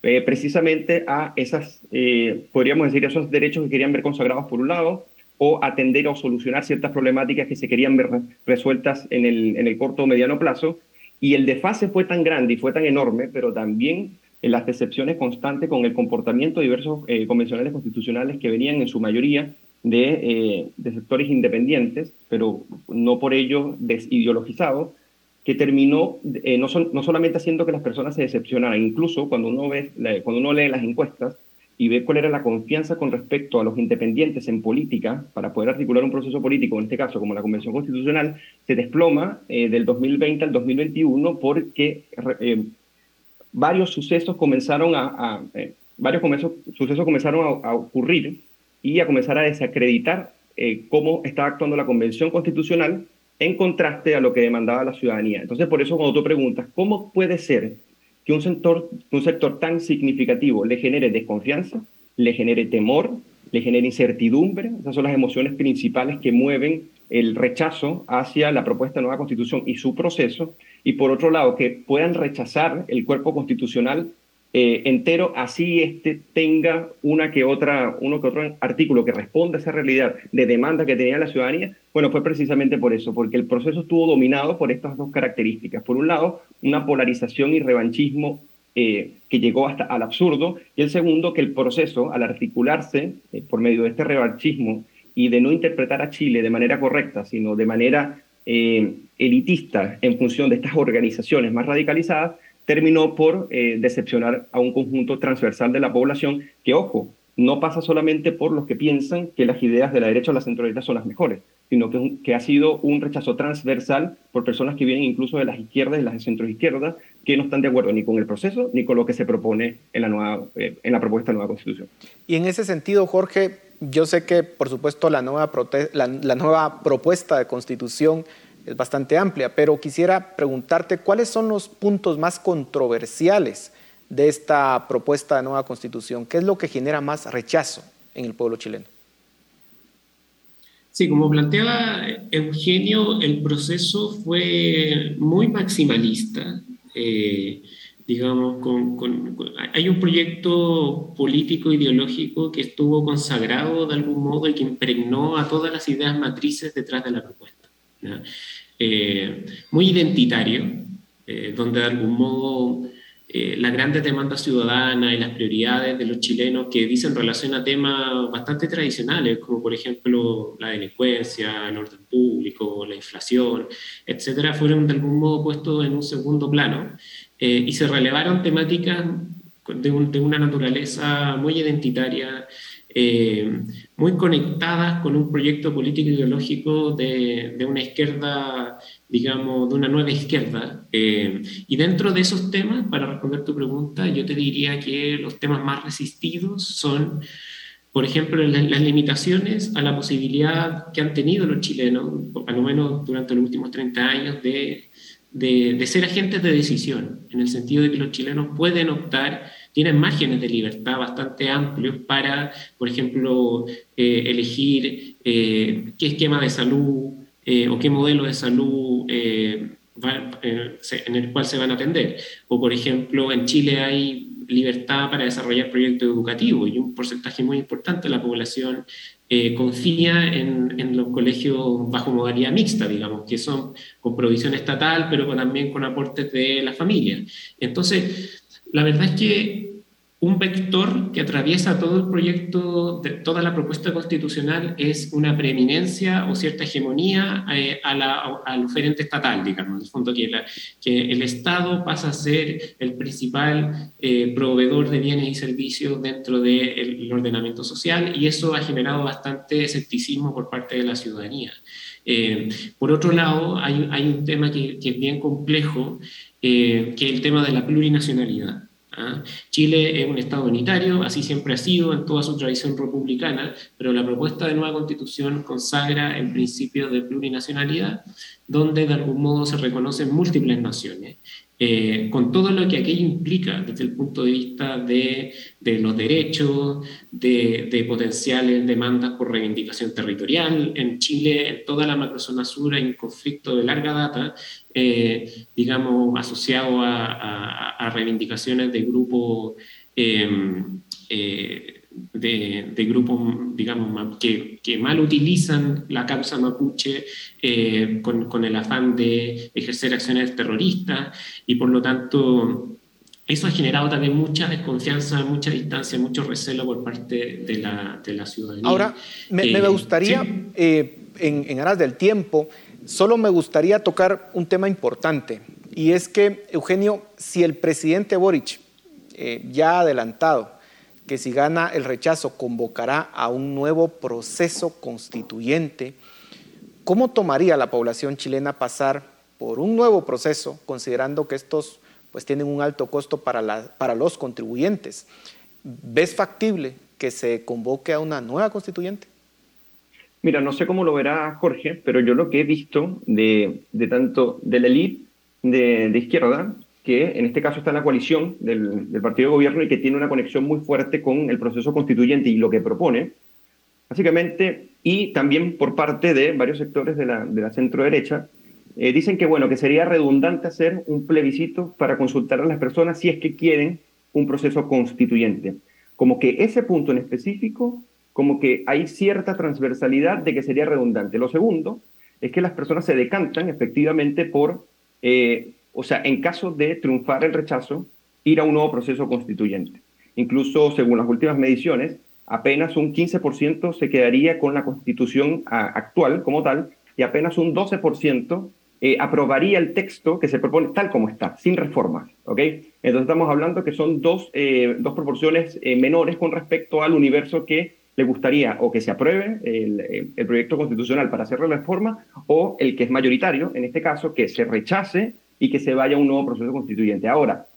eh, precisamente a esas, eh, podríamos decir, esos derechos que querían ver consagrados por un lado, o atender o solucionar ciertas problemáticas que se querían ver resueltas en el, en el corto o mediano plazo. Y el desfase fue tan grande y fue tan enorme, pero también en las decepciones constantes con el comportamiento de diversos eh, convencionales constitucionales que venían en su mayoría de, de sectores independientes, pero no por ello desideologizados, que terminó eh, no, son, no, solamente haciendo que las personas se decepcionaran, incluso cuando uno, ve, cuando uno lee las encuestas y ve cuál era la confianza con respecto a los independientes en política para poder articular un proceso político, en este caso como la Convención Constitucional, se desploma eh, del 2020 al 2021 porque eh, varios sucesos comenzaron a, varios sucesos comenzaron a, a, ocurrir y a comenzar a desacreditar cómo estaba actuando la Convención Constitucional en contraste a lo que demandaba la ciudadanía. Entonces, por eso cuando tú preguntas, ¿cómo puede ser que un sector, un sector tan significativo le genere desconfianza, le genere temor, le genere incertidumbre? Esas son las emociones principales que mueven el rechazo hacia la propuesta de nueva constitución y su proceso, y por otro lado, que puedan rechazar el cuerpo constitucional eh, entero, así este tenga una que otra, uno que otro artículo que responda a esa realidad de demanda que tenía la ciudadanía, bueno, fue precisamente por eso, porque el proceso estuvo dominado por estas dos características. Por un lado, una polarización y revanchismo eh, que llegó hasta al absurdo, y el segundo, que el proceso, al articularse eh, por medio de este revanchismo y de no interpretar a Chile de manera correcta, sino de manera elitista en función de estas organizaciones más radicalizadas, terminó por eh, decepcionar a un conjunto transversal de la población que, ojo, no pasa solamente por los que piensan que las ideas de la derecha o la centro son las mejores, sino que, que, ha sido un rechazo transversal por personas que vienen incluso de las izquierdas y las centroizquierdas que no están de acuerdo ni con el proceso ni con lo que se propone en la, nueva, eh, en la propuesta de nueva constitución. Y en ese sentido, Jorge, yo sé que, por supuesto, la nueva, la, la nueva propuesta de constitución es bastante amplia, pero quisiera preguntarte cuáles son los puntos más controversiales de esta propuesta de nueva constitución. ¿Qué es lo que genera más rechazo en el pueblo chileno? Sí, como planteaba Eugenio, el proceso fue muy maximalista. Eh, digamos, hay un proyecto político ideológico que estuvo consagrado de algún modo y que impregnó a todas las ideas matrices detrás de la propuesta. Eh, muy identitario, eh, donde de algún modo eh, las grandes demandas ciudadanas y las prioridades de los chilenos que dicen relación a temas bastante tradicionales, como por ejemplo la delincuencia, el orden público, la inflación, etcétera, fueron de algún modo puestos en un segundo plano y se relevaron temáticas de, de una naturaleza muy identitaria eh, muy conectadas con un proyecto político ideológico de, de una izquierda, digamos, de una nueva izquierda. Eh, y dentro de esos temas, para responder tu pregunta, yo te diría que los temas más resistidos son, por ejemplo, las, limitaciones a la posibilidad que han tenido los chilenos, al menos durante los últimos 30 años, de, de, de ser agentes de decisión, en el sentido de que los chilenos pueden optar tienen márgenes de libertad bastante amplios para, por ejemplo, eh, elegir eh, qué esquema de salud eh, o qué modelo de salud en el cual se van a atender. O, por ejemplo, en Chile hay libertad para desarrollar proyectos educativos y un porcentaje muy importante de la población confía en, en, los colegios bajo modalidad mixta, digamos, que son con provisión estatal, pero también con aportes de la familia. Entonces, la verdad es que un vector que atraviesa todo el proyecto, de, toda la propuesta constitucional, es una preeminencia o cierta hegemonía eh, a la, al oferente estatal, digamos, en el fondo que, que, el Estado pasa a ser el principal eh, proveedor de bienes y servicios dentro del ordenamiento social y eso ha generado bastante escepticismo por parte de la ciudadanía. Eh, por otro lado, hay, hay un tema que, que, es bien complejo, que es el tema de la plurinacionalidad. ¿ah? Chile es un Estado unitario, así siempre ha sido en toda su tradición republicana, pero la propuesta de nueva constitución consagra el principio de plurinacionalidad, donde de algún modo se reconocen múltiples naciones eh, con todo lo que aquello implica desde el punto de vista de, de los derechos, de, de, potenciales demandas por reivindicación territorial. En Chile, en toda la macrozona sur, hay un conflicto de larga data, eh, digamos, asociado a, a, reivindicaciones de grupos. Eh, de, grupos, digamos, que, que, mal utilizan la causa mapuche eh, con, con, el afán de ejercer acciones terroristas y por lo tanto eso ha generado también mucha desconfianza, mucha distancia, mucho recelo por parte de la, de la ciudadanía. Ahora, me, me eh, gustaría, eh, en, en aras del tiempo, solo me gustaría tocar un tema importante y es que, Eugenio, si el presidente Boric ya ha adelantado que si gana el rechazo convocará a un nuevo proceso constituyente, ¿cómo tomaría la población chilena pasar por un nuevo proceso, considerando que estos pues, tienen un alto costo para, la, para los contribuyentes? ¿Ves factible que se convoque a una nueva constituyente? Mira, no sé cómo lo verá Jorge, pero yo lo que he visto de, de tanto de la elite de, de, izquierda, que en este caso está en la coalición del, del, partido de gobierno y que tiene una conexión muy fuerte con el proceso constituyente y lo que propone, básicamente, y también por parte de varios sectores de la, de la centro derecha, eh, dicen que bueno, que sería redundante hacer un plebiscito para consultar a las personas si es que quieren un proceso constituyente. Como que ese punto en específico, como que hay cierta transversalidad de que sería redundante. Lo segundo es que las personas se decantan efectivamente por, eh, o sea, en caso de triunfar el rechazo, ir a un nuevo proceso constituyente. Incluso según las últimas mediciones, apenas un 15% se quedaría con la constitución actual como tal y apenas un 12% eh, aprobaría el texto que se propone tal como está, sin reformas. ¿ok? Entonces estamos hablando que son dos, eh, dos proporciones eh, menores con respecto al universo que le gustaría o que se apruebe el, el, proyecto constitucional para hacer la reforma o el que es mayoritario, en este caso, que se rechace y que se vaya a un nuevo proceso constituyente. Ahora,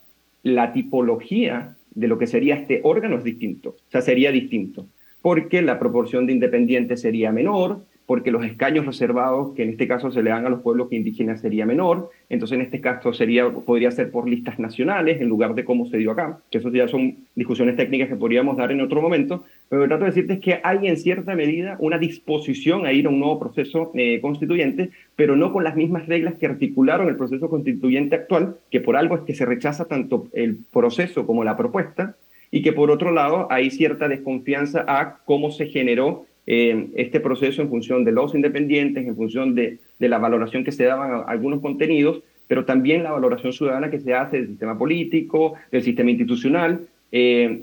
la tipología de lo que sería este órgano es distinto, o sea, sería distinto, porque la proporción de independientes sería menor, porque los escaños reservados, que en este caso se le dan a los pueblos indígenas, sería menor. Entonces, en este caso, sería, podría ser por listas nacionales en lugar de cómo se dio acá, que eso ya son discusiones técnicas que podríamos dar en otro momento. Pero lo que trato de decirte es que hay en cierta medida una disposición a ir a un nuevo proceso eh, constituyente, pero no con las mismas reglas que articularon el proceso constituyente actual, que por algo es que se rechaza tanto el proceso como la propuesta, y que por otro lado hay cierta desconfianza a cómo se generó eh, este proceso en función de los independientes, en función de, la valoración que se daban a algunos contenidos, pero también la valoración ciudadana que se hace del sistema político, del sistema institucional, eh,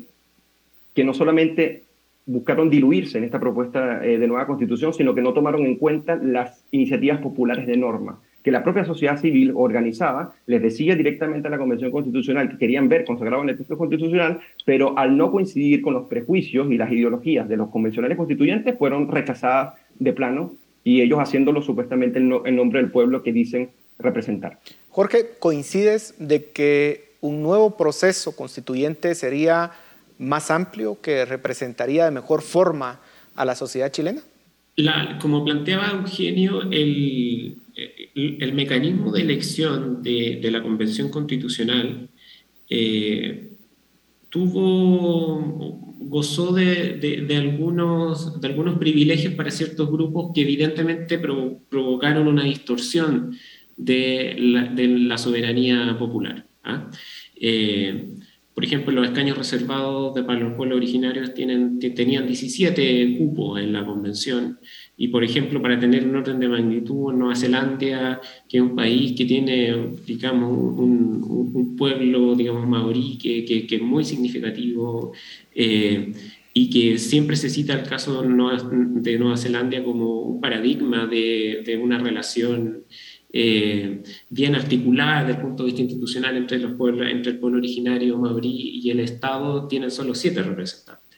que no solamente buscaron diluirse en esta propuesta eh, de nueva constitución, sino que no tomaron en cuenta las iniciativas populares de norma que la propia sociedad civil organizada les decía directamente a la Convención Constitucional que querían ver consagrado en el texto constitucional, pero al no coincidir con los prejuicios y las ideologías de los convencionales constituyentes, fueron rechazadas de plano y ellos haciéndolo supuestamente en nombre del pueblo que dicen representar. Jorge, ¿coincides de que un nuevo proceso constituyente sería más amplio, que representaría de mejor forma a la sociedad chilena? La, como planteaba Eugenio, el, el, mecanismo de elección de, la Convención Constitucional eh, tuvo, gozó de, algunos, de algunos privilegios para ciertos grupos que evidentemente provocaron una distorsión de la, soberanía popular. ¿ah? Eh, por ejemplo, los escaños reservados de, para los pueblos originarios tenían 17 cupos en la convención y, por ejemplo, para tener un orden de magnitud, Nueva Zelanda, que es un país que tiene, digamos, un, pueblo, digamos, maorí, que, que, es muy significativo eh, y que siempre se cita el caso de Nueva Zelanda como un paradigma de, de una relación eh, bien articulada desde el punto de vista institucional entre, los pueblos, entre el pueblo originario maorí y el Estado, tienen solo siete representantes.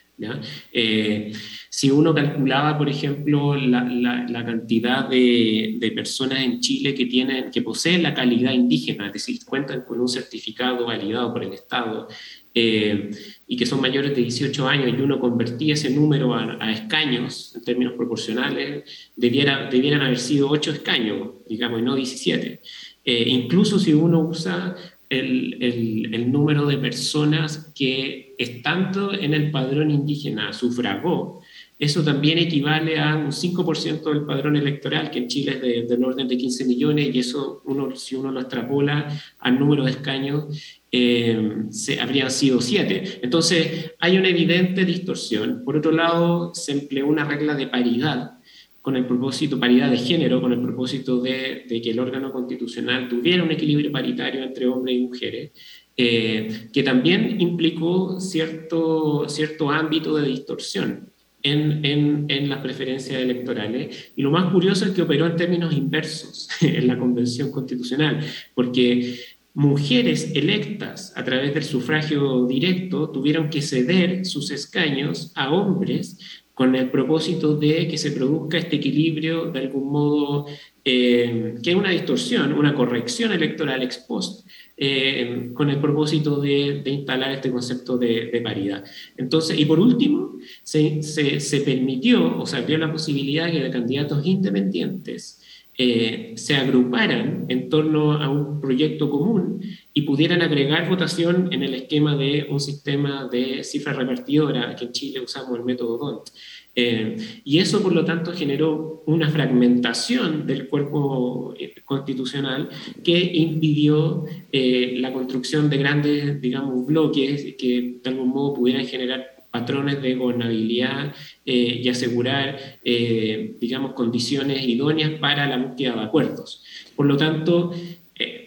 Eh, si uno calculaba, por ejemplo, la, cantidad de, personas en Chile que, tienen, que poseen la calidad indígena, es decir, cuentan con un certificado validado por el Estado eh, y que son mayores de 18 años y uno convertía ese número a, escaños en términos proporcionales, debiera, debieran haber sido 8 escaños, digamos, y no 17. Eh, incluso si uno usa el, el, número de personas que estando en el padrón indígena sufragó, eso también equivale a un 5% del padrón electoral, que en Chile es del orden de 15 millones, y eso, uno, si uno lo extrapola al número de escaños, eh, se, habrían sido 7. Entonces, hay una evidente distorsión. Por otro lado, se empleó una regla de paridad, con el propósito, paridad de género, con el propósito de, que el órgano constitucional tuviera un equilibrio paritario entre hombres y mujeres, eh, que también implicó cierto, cierto ámbito de distorsión en, en, las preferencias electorales. Y lo más curioso es que operó en términos inversos [laughs] en la Convención Constitucional, porque mujeres electas a través del sufragio directo tuvieron que ceder sus escaños a hombres con el propósito de que se produzca este equilibrio de algún modo, eh, que es una distorsión, una corrección electoral ex post eh, con el propósito de, instalar este concepto de, paridad. Entonces, y por último, se, se, permitió o se abrió la posibilidad de que candidatos independientes eh, se agruparan en torno a un proyecto común y pudieran agregar votación en el esquema de un sistema de cifra repartidora, que en Chile usamos el método DONT. Eh, y eso, por lo tanto, generó una fragmentación del cuerpo eh, constitucional que impidió la construcción de grandes, digamos, bloques que de algún modo pudieran generar patrones de gobernabilidad y asegurar, digamos, condiciones idóneas para la búsqueda de acuerdos. Por lo tanto,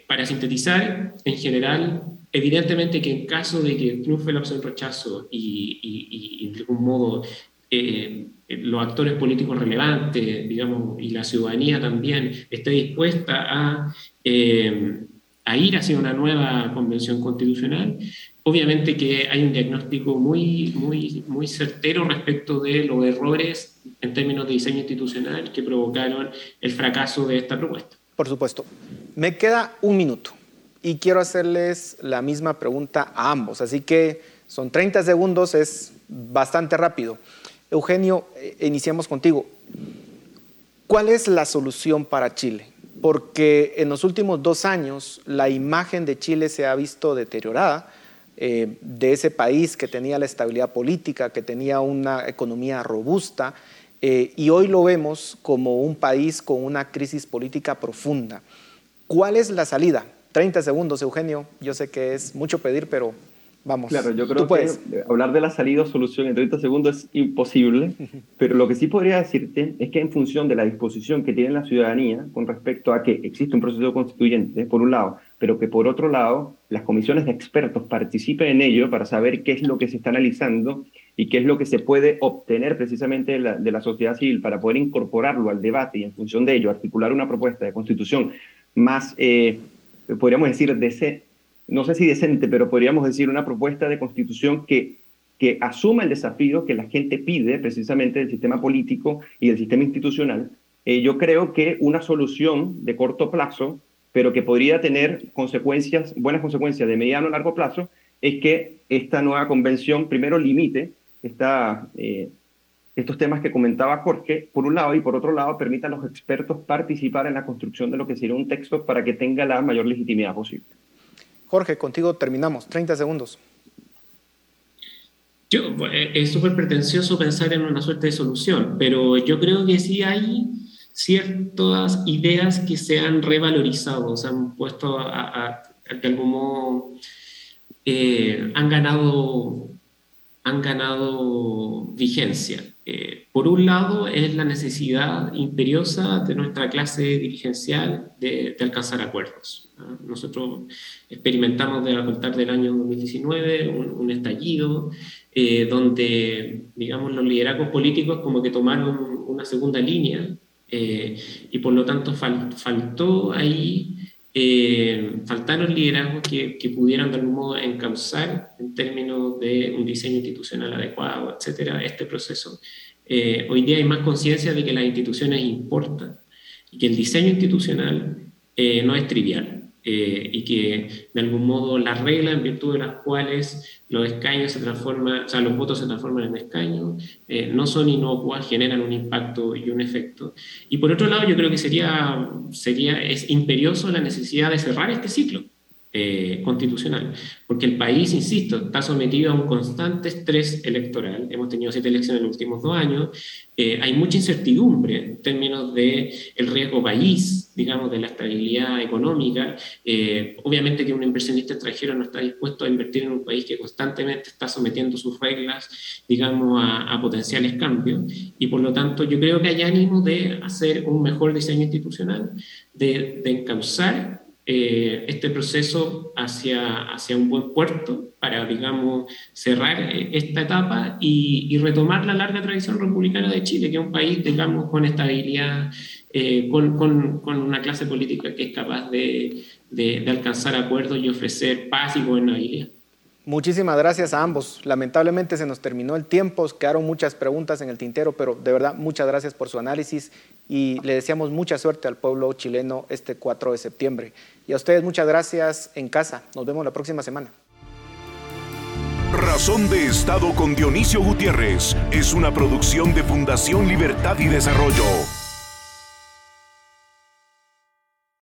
para sintetizar, en general, evidentemente que en caso de que triunfe la opción rechazo y, y, y, de algún modo eh, los actores políticos relevantes, digamos, y la ciudadanía también esté dispuesta a, eh, a ir hacia una nueva convención constitucional, obviamente que hay un diagnóstico muy, muy, muy certero respecto de los errores en términos de diseño institucional que provocaron el fracaso de esta propuesta. Por supuesto. Me queda un minuto y quiero hacerles la misma pregunta a ambos, así que son 30 segundos, es bastante rápido. Eugenio, eh, iniciamos contigo. ¿Cuál es la solución para Chile? Porque en los últimos dos años la imagen de Chile se ha visto deteriorada, eh, de ese país que tenía la estabilidad política, que tenía una economía robusta, eh, y hoy lo vemos como un país con una crisis política profunda. ¿Cuál es la salida? 30 segundos, Eugenio. Yo sé que es mucho pedir, pero Vamos. Claro, yo creo que hablar de la salida o solución en 30 segundos es imposible, [laughs] pero lo que sí podría decirte es que en función de la disposición que tiene la ciudadanía con respecto a que existe un proceso constituyente, por un lado, pero que por otro lado las comisiones de expertos participen en ello para saber qué es lo que se está analizando y qué es lo que se puede obtener precisamente de la, sociedad civil para poder incorporarlo al debate y en función de ello articular una propuesta de constitución más, eh, podríamos decir, de no sé si decente, pero podríamos decir una propuesta de constitución que, que asuma el desafío que la gente pide precisamente del sistema político y del sistema institucional, eh, yo creo que una solución de corto plazo, pero que podría tener consecuencias, buenas consecuencias de mediano a largo plazo, es que esta nueva convención primero limite esta, eh, estos temas que comentaba Jorge, por un lado, y por otro lado, permita a los expertos participar en la construcción de lo que sería un texto para que tenga la mayor legitimidad posible. Jorge, contigo terminamos. 30 segundos. Yo, eh, es súper pretencioso pensar en una suerte de solución, pero yo creo que sí hay ciertas ideas que se han revalorizado, se han puesto a, de algún modo, eh, han, ganado, han ganado vigencia. Eh, por un lado, es la necesidad imperiosa de nuestra clase dirigencial de, alcanzar acuerdos. Nosotros experimentamos de, a contar del año 2019 un, estallido eh, donde, digamos, los liderazgos políticos como que tomaron una segunda línea eh, y por lo tanto faltó ahí eh, faltaron liderazgos que, que, pudieran de algún modo encauzar en términos de un diseño institucional adecuado, etcétera, este proceso. Eh, hoy día hay más conciencia de que las instituciones importan y que el diseño institucional eh, no es trivial. Eh, y que de algún modo las reglas en virtud de las cuales los escaños se transforman, o sea, los votos se transforman en escaños, eh, no son inocuas, generan un impacto y un efecto. Y por otro lado, yo creo que sería, sería es imperioso la necesidad de cerrar este ciclo. Eh, constitucional, porque el país, insisto, está sometido a un constante estrés electoral. Hemos tenido siete elecciones en los últimos dos años. Eh, hay mucha incertidumbre en términos del el riesgo país, digamos, de la estabilidad económica. Eh, obviamente que un inversionista extranjero no está dispuesto a invertir en un país que constantemente está sometiendo sus reglas, digamos, a, potenciales cambios. Y por lo tanto, yo creo que hay ánimo de hacer un mejor diseño institucional, de, de encauzar eh, este proceso hacia, hacia un buen puerto para, digamos, cerrar eh, esta etapa y, retomar la larga tradición republicana de Chile, que es un país, digamos, con estabilidad, eh, con, con, una clase política que es capaz de, de, alcanzar acuerdos y ofrecer paz y gobernabilidad. Muchísimas gracias a ambos. Lamentablemente se nos terminó el tiempo, quedaron muchas preguntas en el tintero, pero de verdad muchas gracias por su análisis y le deseamos mucha suerte al pueblo chileno este 4 de septiembre. Y a ustedes muchas gracias en casa. Nos vemos la próxima semana. Razón de Estado con Dionisio Gutiérrez es una producción de Fundación Libertad y Desarrollo.